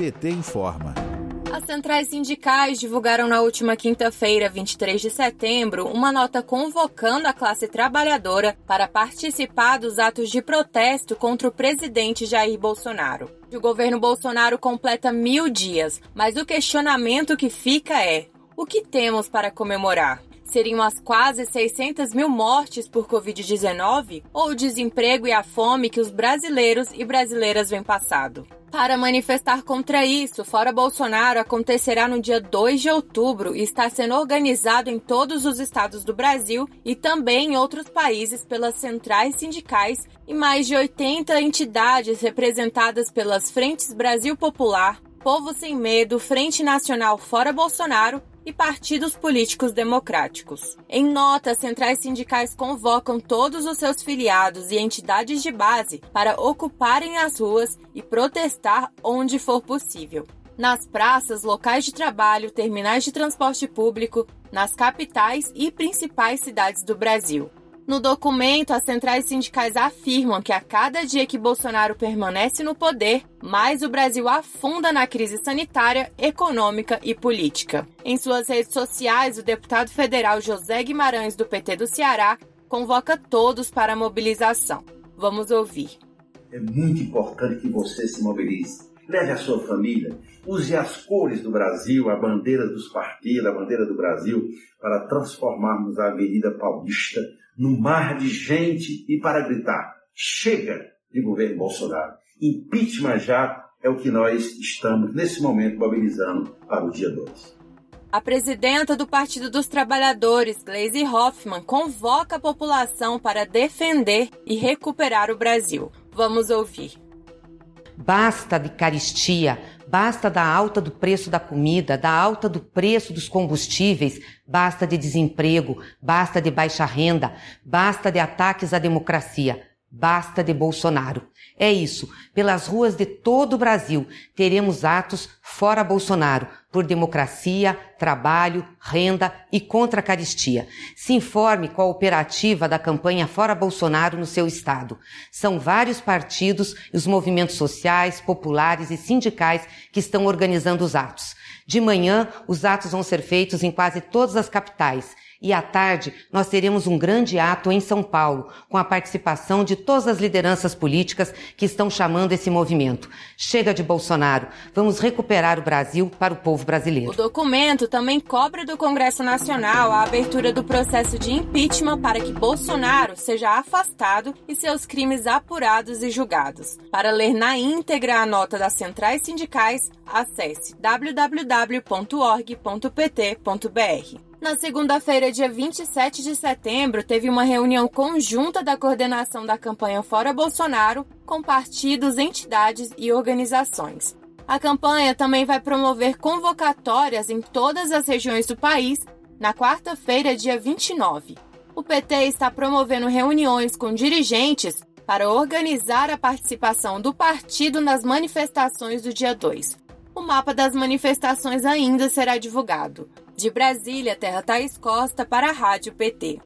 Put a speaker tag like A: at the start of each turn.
A: PT informa.
B: As centrais sindicais divulgaram na última quinta-feira, 23 de setembro, uma nota convocando a classe trabalhadora para participar dos atos de protesto contra o presidente Jair Bolsonaro. O governo Bolsonaro completa mil dias, mas o questionamento que fica é: o que temos para comemorar? seriam as quase 600 mil mortes por Covid-19 ou o desemprego e a fome que os brasileiros e brasileiras vêm passado? Para manifestar contra isso, Fora Bolsonaro acontecerá no dia 2 de outubro e está sendo organizado em todos os estados do Brasil e também em outros países pelas centrais sindicais e mais de 80 entidades representadas pelas Frentes Brasil Popular, Povo Sem Medo, Frente Nacional Fora Bolsonaro e partidos políticos democráticos. Em nota, centrais sindicais convocam todos os seus filiados e entidades de base para ocuparem as ruas e protestar onde for possível. Nas praças, locais de trabalho, terminais de transporte público, nas capitais e principais cidades do Brasil. No documento, as centrais sindicais afirmam que a cada dia que Bolsonaro permanece no poder, mais o Brasil afunda na crise sanitária, econômica e política. Em suas redes sociais, o deputado federal José Guimarães, do PT do Ceará, convoca todos para a mobilização. Vamos ouvir.
C: É muito importante que você se mobilize. Leve a sua família, use as cores do Brasil, a bandeira dos partidos, a bandeira do Brasil, para transformarmos a Avenida Paulista no mar de gente e para gritar: chega de governo Bolsonaro. Impeachment já é o que nós estamos nesse momento mobilizando para o dia 2.
B: A presidenta do Partido dos Trabalhadores, Gleisi Hoffmann, convoca a população para defender e recuperar o Brasil. Vamos ouvir.
D: Basta de caristia, basta da alta do preço da comida, da alta do preço dos combustíveis, basta de desemprego, basta de baixa renda, basta de ataques à democracia. Basta de Bolsonaro. É isso. Pelas ruas de todo o Brasil teremos atos fora Bolsonaro, por democracia, trabalho, renda e contra a caristia. Se informe com a operativa da campanha Fora Bolsonaro no seu estado. São vários partidos e os movimentos sociais, populares e sindicais que estão organizando os atos. De manhã, os atos vão ser feitos em quase todas as capitais e à tarde, nós teremos um grande ato em São Paulo, com a participação de todas as lideranças políticas que estão chamando esse movimento. Chega de Bolsonaro. Vamos recuperar o Brasil para o povo brasileiro.
B: O documento também cobra do Congresso Nacional a abertura do processo de impeachment para que Bolsonaro seja afastado e seus crimes apurados e julgados. Para ler na íntegra a nota das centrais sindicais, acesse www.org.pt.br. Na segunda-feira, dia 27 de setembro, teve uma reunião conjunta da coordenação da campanha Fora Bolsonaro com partidos, entidades e organizações. A campanha também vai promover convocatórias em todas as regiões do país na quarta-feira, dia 29. O PT está promovendo reuniões com dirigentes para organizar a participação do partido nas manifestações do dia 2. O mapa das manifestações ainda será divulgado. De Brasília, Terra Thaís Costa para a Rádio PT.